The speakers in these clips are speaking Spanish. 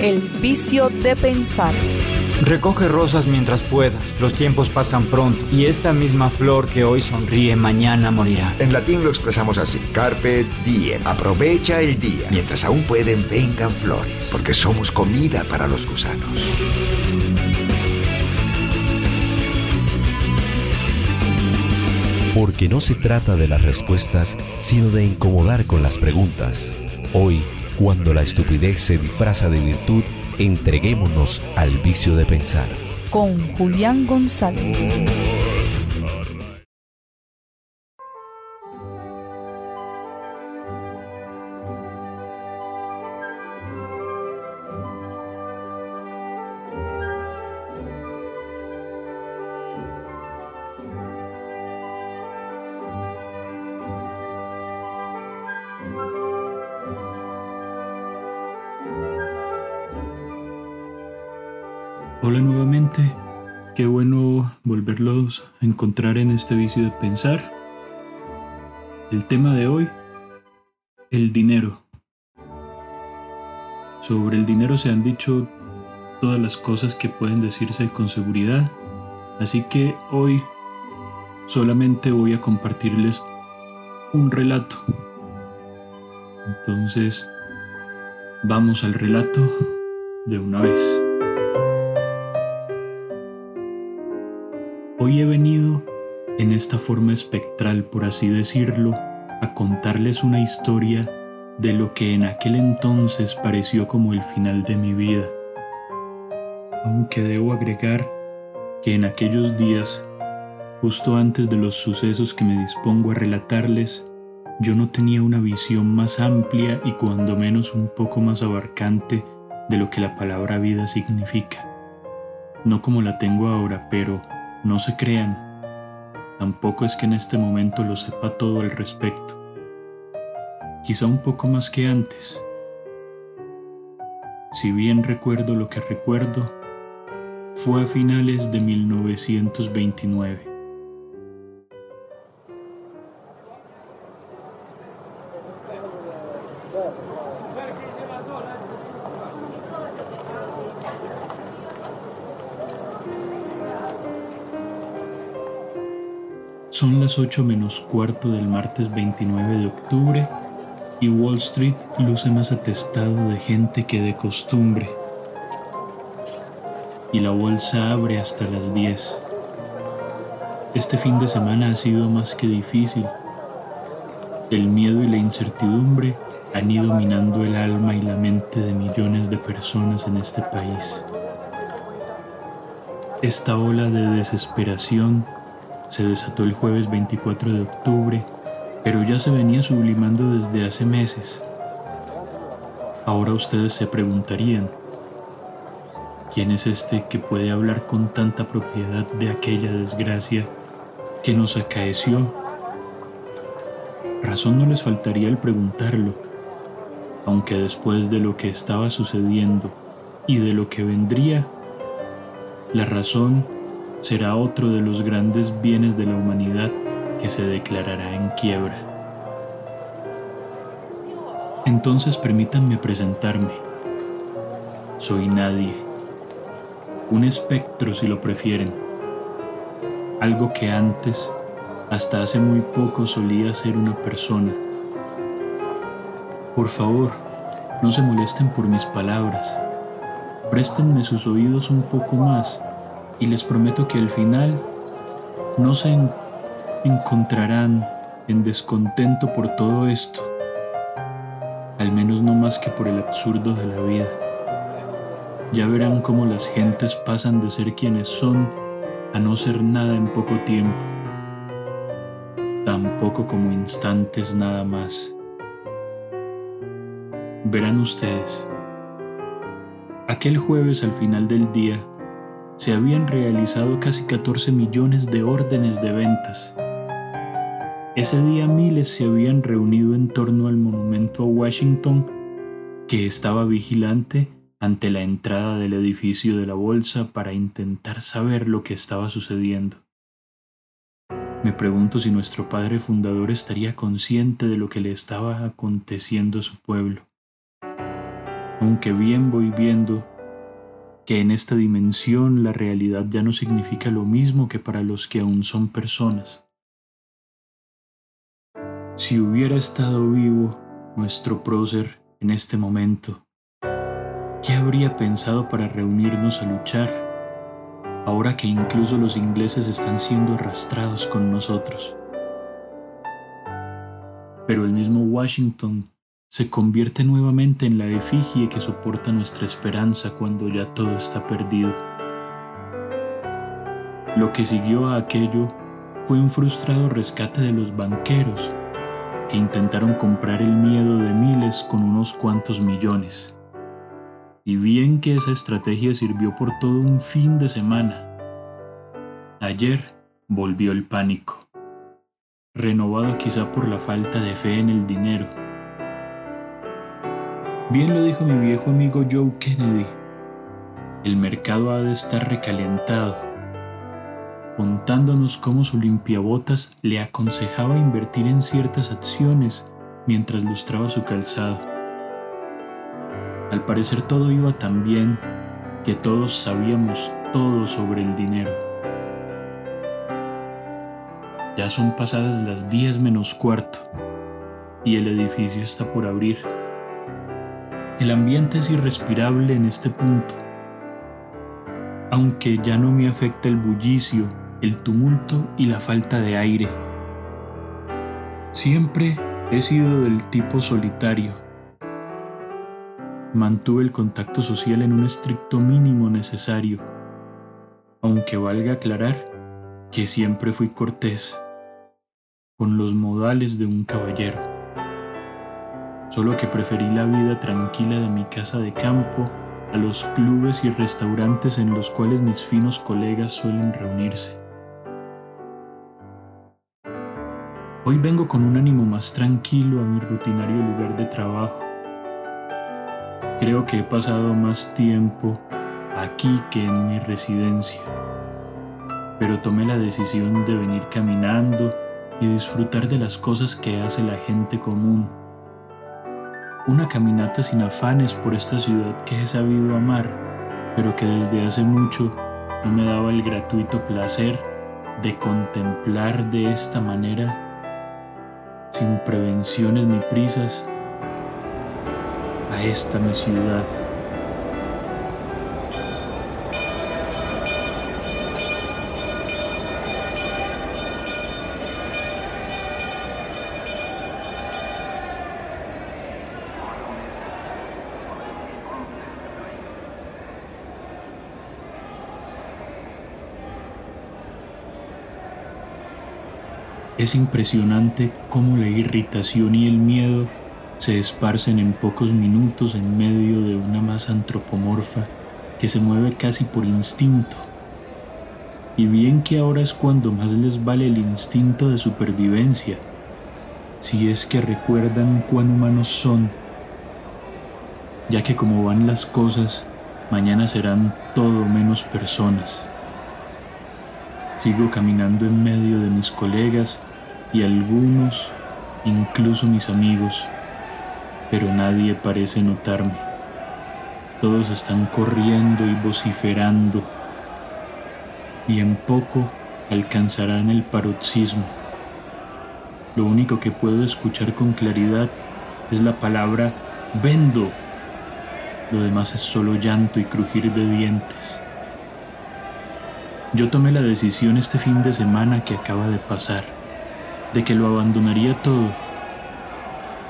El vicio de pensar. Recoge rosas mientras puedas, los tiempos pasan pronto y esta misma flor que hoy sonríe mañana morirá. En latín lo expresamos así, carpe diem, aprovecha el día, mientras aún pueden vengan flores, porque somos comida para los gusanos. Porque no se trata de las respuestas, sino de incomodar con las preguntas. Hoy, cuando la estupidez se disfraza de virtud, entreguémonos al vicio de pensar. Con Julián González. Hola nuevamente, qué bueno volverlos a encontrar en este vicio de pensar. El tema de hoy, el dinero. Sobre el dinero se han dicho todas las cosas que pueden decirse con seguridad, así que hoy solamente voy a compartirles un relato. Entonces, vamos al relato de una vez. Hoy he venido, en esta forma espectral, por así decirlo, a contarles una historia de lo que en aquel entonces pareció como el final de mi vida. Aunque debo agregar que en aquellos días, justo antes de los sucesos que me dispongo a relatarles, yo no tenía una visión más amplia y cuando menos un poco más abarcante de lo que la palabra vida significa. No como la tengo ahora, pero no se crean, tampoco es que en este momento lo sepa todo al respecto. Quizá un poco más que antes. Si bien recuerdo lo que recuerdo, fue a finales de 1929. Son las 8 menos cuarto del martes 29 de octubre y Wall Street luce más atestado de gente que de costumbre. Y la bolsa abre hasta las 10. Este fin de semana ha sido más que difícil. El miedo y la incertidumbre han ido minando el alma y la mente de millones de personas en este país. Esta ola de desesperación se desató el jueves 24 de octubre, pero ya se venía sublimando desde hace meses. Ahora ustedes se preguntarían, ¿quién es este que puede hablar con tanta propiedad de aquella desgracia que nos acaeció? Razón no les faltaría el preguntarlo, aunque después de lo que estaba sucediendo y de lo que vendría, la razón será otro de los grandes bienes de la humanidad que se declarará en quiebra. Entonces permítanme presentarme. Soy nadie, un espectro si lo prefieren, algo que antes, hasta hace muy poco, solía ser una persona. Por favor, no se molesten por mis palabras, préstenme sus oídos un poco más y les prometo que al final no se encontrarán en descontento por todo esto, al menos no más que por el absurdo de la vida. Ya verán cómo las gentes pasan de ser quienes son a no ser nada en poco tiempo, tampoco como instantes nada más. Verán ustedes, aquel jueves al final del día, se habían realizado casi 14 millones de órdenes de ventas. Ese día miles se habían reunido en torno al monumento a Washington que estaba vigilante ante la entrada del edificio de la bolsa para intentar saber lo que estaba sucediendo. Me pregunto si nuestro padre fundador estaría consciente de lo que le estaba aconteciendo a su pueblo. aunque bien voy viendo que en esta dimensión la realidad ya no significa lo mismo que para los que aún son personas. Si hubiera estado vivo nuestro prócer en este momento, ¿qué habría pensado para reunirnos a luchar, ahora que incluso los ingleses están siendo arrastrados con nosotros? Pero el mismo Washington se convierte nuevamente en la efigie que soporta nuestra esperanza cuando ya todo está perdido. Lo que siguió a aquello fue un frustrado rescate de los banqueros que intentaron comprar el miedo de miles con unos cuantos millones. Y bien que esa estrategia sirvió por todo un fin de semana. Ayer volvió el pánico, renovado quizá por la falta de fe en el dinero Bien lo dijo mi viejo amigo Joe Kennedy. El mercado ha de estar recalentado, contándonos cómo su limpiabotas le aconsejaba invertir en ciertas acciones mientras lustraba su calzado. Al parecer todo iba tan bien que todos sabíamos todo sobre el dinero. Ya son pasadas las 10 menos cuarto y el edificio está por abrir. El ambiente es irrespirable en este punto. Aunque ya no me afecta el bullicio, el tumulto y la falta de aire. Siempre he sido del tipo solitario. Mantuve el contacto social en un estricto mínimo necesario, aunque valga aclarar que siempre fui cortés, con los modales de un caballero solo que preferí la vida tranquila de mi casa de campo a los clubes y restaurantes en los cuales mis finos colegas suelen reunirse. Hoy vengo con un ánimo más tranquilo a mi rutinario lugar de trabajo. Creo que he pasado más tiempo aquí que en mi residencia, pero tomé la decisión de venir caminando y disfrutar de las cosas que hace la gente común una caminata sin afanes por esta ciudad que he sabido amar, pero que desde hace mucho no me daba el gratuito placer de contemplar de esta manera, sin prevenciones ni prisas, a esta mi ciudad. Es impresionante cómo la irritación y el miedo se esparcen en pocos minutos en medio de una masa antropomorfa que se mueve casi por instinto. Y bien que ahora es cuando más les vale el instinto de supervivencia, si es que recuerdan cuán humanos son, ya que como van las cosas, mañana serán todo menos personas. Sigo caminando en medio de mis colegas y algunos, incluso mis amigos, pero nadie parece notarme. Todos están corriendo y vociferando y en poco alcanzarán el paroxismo. Lo único que puedo escuchar con claridad es la palabra vendo. Lo demás es solo llanto y crujir de dientes. Yo tomé la decisión este fin de semana que acaba de pasar de que lo abandonaría todo.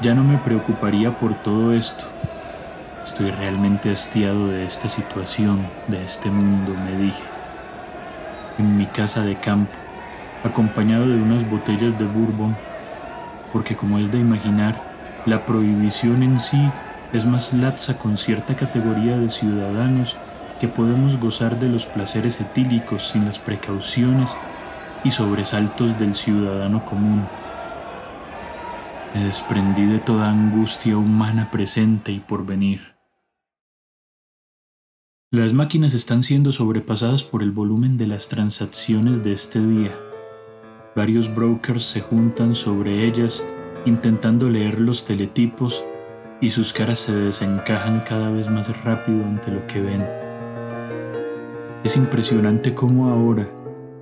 Ya no me preocuparía por todo esto. Estoy realmente hastiado de esta situación, de este mundo, me dije. En mi casa de campo, acompañado de unas botellas de bourbon, porque como es de imaginar, la prohibición en sí es más laxa con cierta categoría de ciudadanos que podemos gozar de los placeres etílicos sin las precauciones y sobresaltos del ciudadano común. Me desprendí de toda angustia humana presente y por venir. Las máquinas están siendo sobrepasadas por el volumen de las transacciones de este día. Varios brokers se juntan sobre ellas intentando leer los teletipos y sus caras se desencajan cada vez más rápido ante lo que ven. Es impresionante cómo ahora,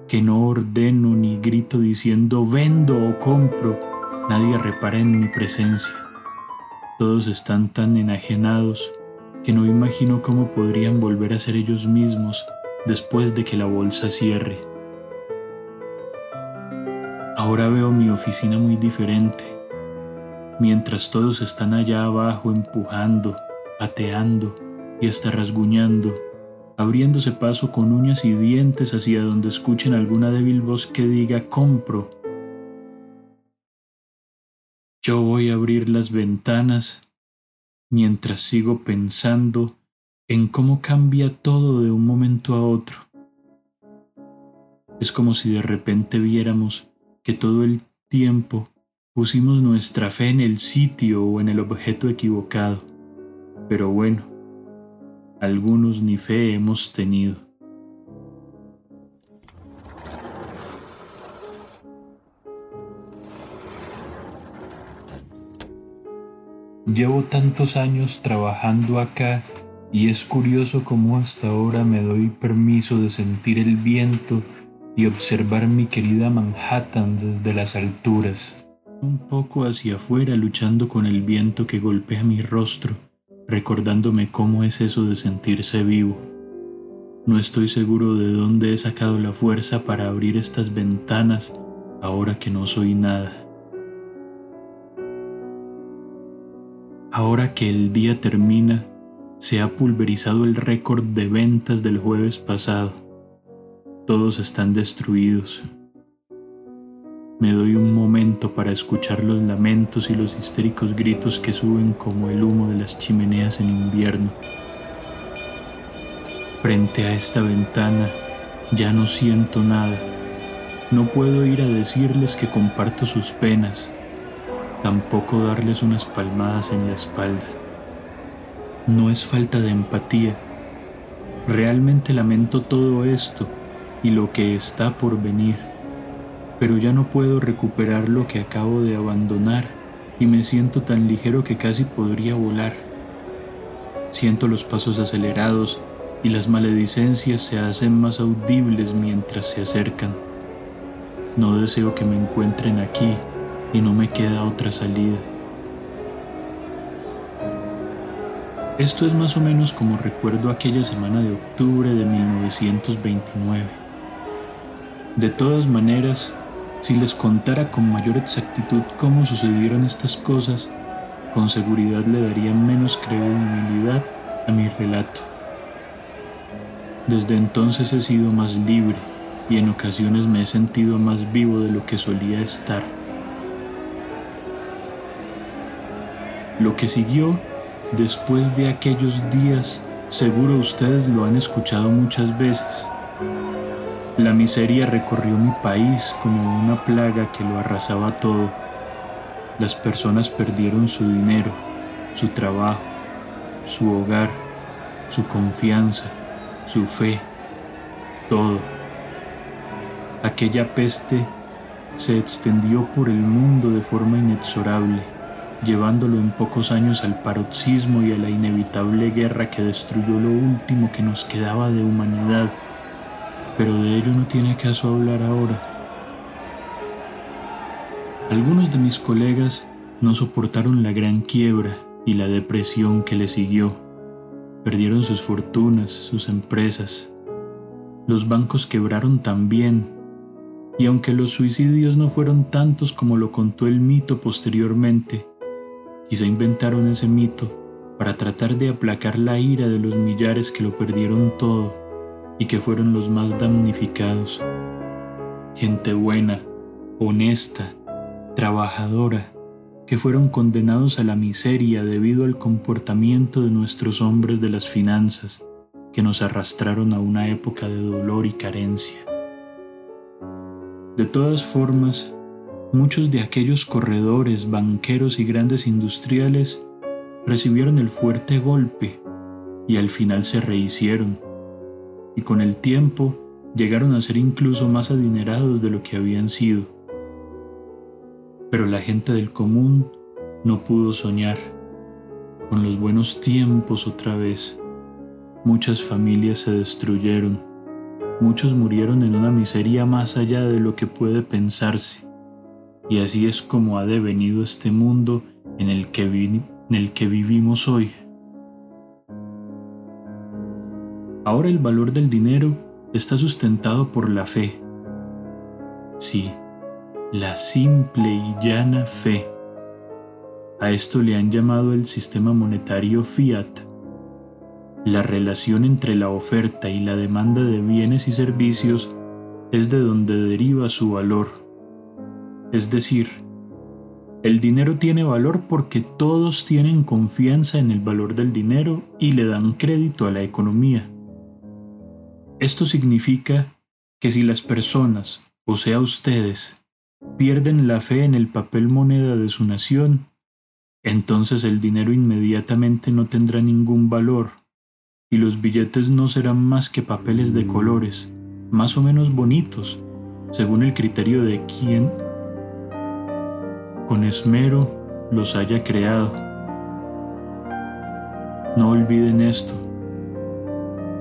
que no ordeno ni grito diciendo vendo o compro, nadie repara en mi presencia. Todos están tan enajenados que no imagino cómo podrían volver a ser ellos mismos después de que la bolsa cierre. Ahora veo mi oficina muy diferente, mientras todos están allá abajo empujando, pateando y hasta rasguñando, abriéndose paso con uñas y dientes hacia donde escuchen alguna débil voz que diga compro. Yo voy a abrir las ventanas mientras sigo pensando en cómo cambia todo de un momento a otro. Es como si de repente viéramos que todo el tiempo pusimos nuestra fe en el sitio o en el objeto equivocado. Pero bueno, algunos ni fe hemos tenido. Llevo tantos años trabajando acá y es curioso cómo hasta ahora me doy permiso de sentir el viento y observar mi querida Manhattan desde las alturas, un poco hacia afuera luchando con el viento que golpea mi rostro, recordándome cómo es eso de sentirse vivo. No estoy seguro de dónde he sacado la fuerza para abrir estas ventanas ahora que no soy nada. Ahora que el día termina, se ha pulverizado el récord de ventas del jueves pasado. Todos están destruidos. Me doy un momento para escuchar los lamentos y los histéricos gritos que suben como el humo de las chimeneas en invierno. Frente a esta ventana ya no siento nada. No puedo ir a decirles que comparto sus penas tampoco darles unas palmadas en la espalda. No es falta de empatía. Realmente lamento todo esto y lo que está por venir, pero ya no puedo recuperar lo que acabo de abandonar y me siento tan ligero que casi podría volar. Siento los pasos acelerados y las maledicencias se hacen más audibles mientras se acercan. No deseo que me encuentren aquí y no me queda otra salida. Esto es más o menos como recuerdo aquella semana de octubre de 1929. De todas maneras, si les contara con mayor exactitud cómo sucedieron estas cosas, con seguridad le daría menos credibilidad a mi relato. Desde entonces he sido más libre y en ocasiones me he sentido más vivo de lo que solía estar. Lo que siguió después de aquellos días, seguro ustedes lo han escuchado muchas veces. La miseria recorrió mi país como una plaga que lo arrasaba todo. Las personas perdieron su dinero, su trabajo, su hogar, su confianza, su fe, todo. Aquella peste se extendió por el mundo de forma inexorable llevándolo en pocos años al paroxismo y a la inevitable guerra que destruyó lo último que nos quedaba de humanidad. Pero de ello no tiene caso hablar ahora. Algunos de mis colegas no soportaron la gran quiebra y la depresión que le siguió. Perdieron sus fortunas, sus empresas. Los bancos quebraron también. Y aunque los suicidios no fueron tantos como lo contó el mito posteriormente, Quizá inventaron ese mito para tratar de aplacar la ira de los millares que lo perdieron todo y que fueron los más damnificados. Gente buena, honesta, trabajadora, que fueron condenados a la miseria debido al comportamiento de nuestros hombres de las finanzas, que nos arrastraron a una época de dolor y carencia. De todas formas, Muchos de aquellos corredores, banqueros y grandes industriales recibieron el fuerte golpe y al final se rehicieron, y con el tiempo llegaron a ser incluso más adinerados de lo que habían sido. Pero la gente del común no pudo soñar, con los buenos tiempos otra vez. Muchas familias se destruyeron, muchos murieron en una miseria más allá de lo que puede pensarse. Y así es como ha devenido este mundo en el que, en el que vivimos hoy. Ahora el valor del dinero está sustentado por la fe. Sí, la simple y llana fe. A esto le han llamado el sistema monetario fiat. La relación entre la oferta y la demanda de bienes y servicios es de donde deriva su valor. Es decir, el dinero tiene valor porque todos tienen confianza en el valor del dinero y le dan crédito a la economía. Esto significa que si las personas, o sea ustedes, pierden la fe en el papel moneda de su nación, entonces el dinero inmediatamente no tendrá ningún valor y los billetes no serán más que papeles de colores, más o menos bonitos, según el criterio de quien con esmero los haya creado. No olviden esto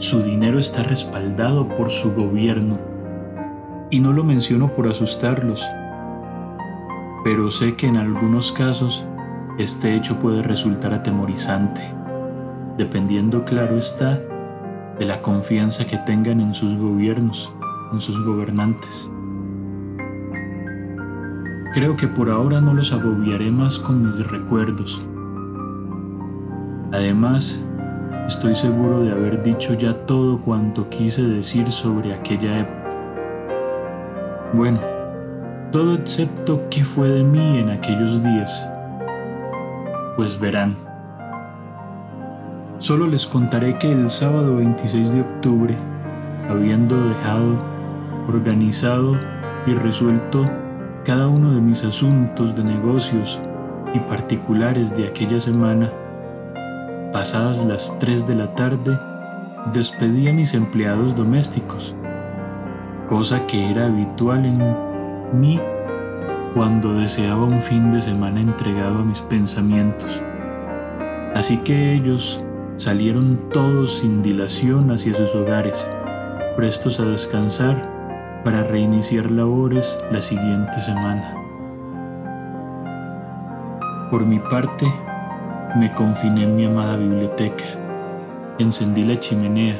su dinero está respaldado por su gobierno. Y no lo menciono por asustarlos, pero sé que en algunos casos este hecho puede resultar atemorizante, dependiendo, claro está, de la confianza que tengan en sus gobiernos, en sus gobernantes. Creo que por ahora no los agobiaré más con mis recuerdos. Además, Estoy seguro de haber dicho ya todo cuanto quise decir sobre aquella época. Bueno, todo excepto qué fue de mí en aquellos días. Pues verán. Solo les contaré que el sábado 26 de octubre, habiendo dejado, organizado y resuelto cada uno de mis asuntos de negocios y particulares de aquella semana, Pasadas las 3 de la tarde, despedí a mis empleados domésticos, cosa que era habitual en mí cuando deseaba un fin de semana entregado a mis pensamientos. Así que ellos salieron todos sin dilación hacia sus hogares, prestos a descansar para reiniciar labores la siguiente semana. Por mi parte, me confiné en mi amada biblioteca, encendí la chimenea,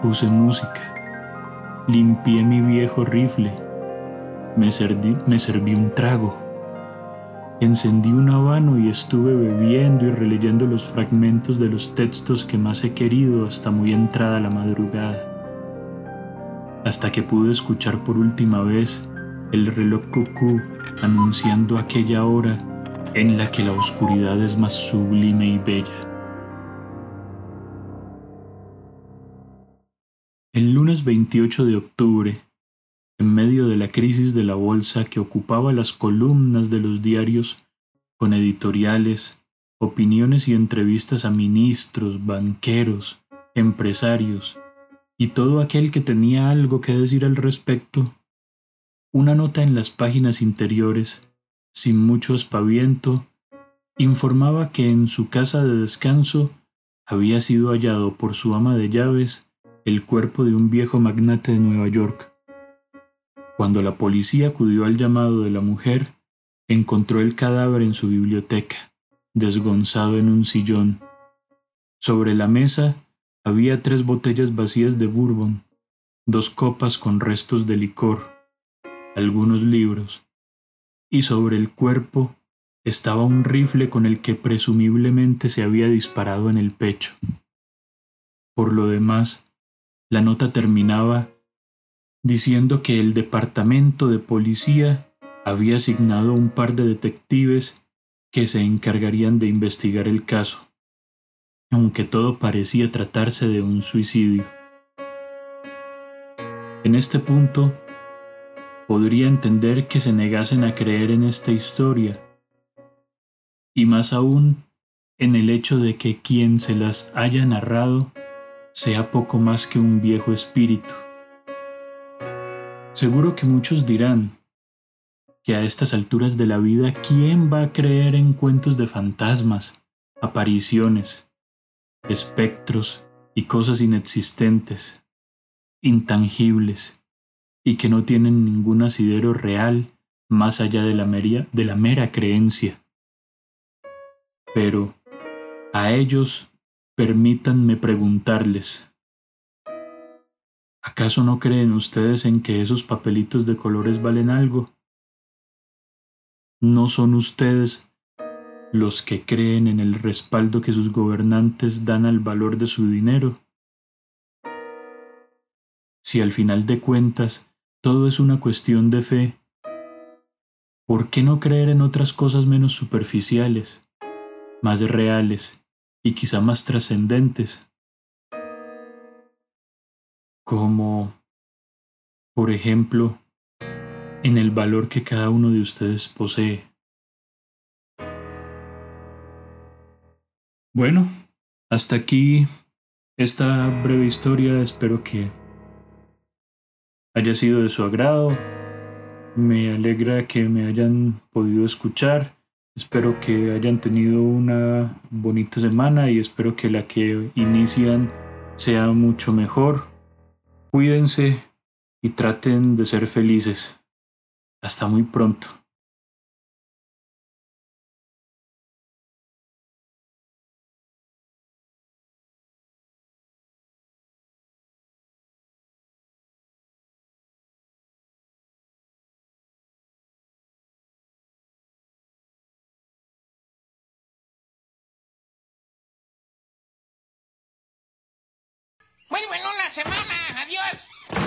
puse música, limpié mi viejo rifle, me serví, un trago, encendí un habano y estuve bebiendo y releyendo los fragmentos de los textos que más he querido hasta muy entrada la madrugada, hasta que pude escuchar por última vez el reloj cucú anunciando aquella hora en la que la oscuridad es más sublime y bella. El lunes 28 de octubre, en medio de la crisis de la bolsa que ocupaba las columnas de los diarios con editoriales, opiniones y entrevistas a ministros, banqueros, empresarios y todo aquel que tenía algo que decir al respecto, una nota en las páginas interiores sin mucho espaviento, informaba que en su casa de descanso había sido hallado por su ama de llaves el cuerpo de un viejo magnate de Nueva York. Cuando la policía acudió al llamado de la mujer, encontró el cadáver en su biblioteca, desgonzado en un sillón. Sobre la mesa había tres botellas vacías de bourbon, dos copas con restos de licor, algunos libros, y sobre el cuerpo estaba un rifle con el que presumiblemente se había disparado en el pecho. Por lo demás, la nota terminaba diciendo que el departamento de policía había asignado un par de detectives que se encargarían de investigar el caso, aunque todo parecía tratarse de un suicidio. En este punto, podría entender que se negasen a creer en esta historia, y más aún en el hecho de que quien se las haya narrado sea poco más que un viejo espíritu. Seguro que muchos dirán que a estas alturas de la vida, ¿quién va a creer en cuentos de fantasmas, apariciones, espectros y cosas inexistentes, intangibles, y que no tienen ningún asidero real más allá de la, de la mera creencia. Pero a ellos permítanme preguntarles, ¿acaso no creen ustedes en que esos papelitos de colores valen algo? ¿No son ustedes los que creen en el respaldo que sus gobernantes dan al valor de su dinero? Si al final de cuentas todo es una cuestión de fe, ¿por qué no creer en otras cosas menos superficiales, más reales y quizá más trascendentes? Como, por ejemplo, en el valor que cada uno de ustedes posee. Bueno, hasta aquí esta breve historia. Espero que haya sido de su agrado. Me alegra que me hayan podido escuchar. Espero que hayan tenido una bonita semana y espero que la que inician sea mucho mejor. Cuídense y traten de ser felices. Hasta muy pronto. Muy buena la semana. Adiós.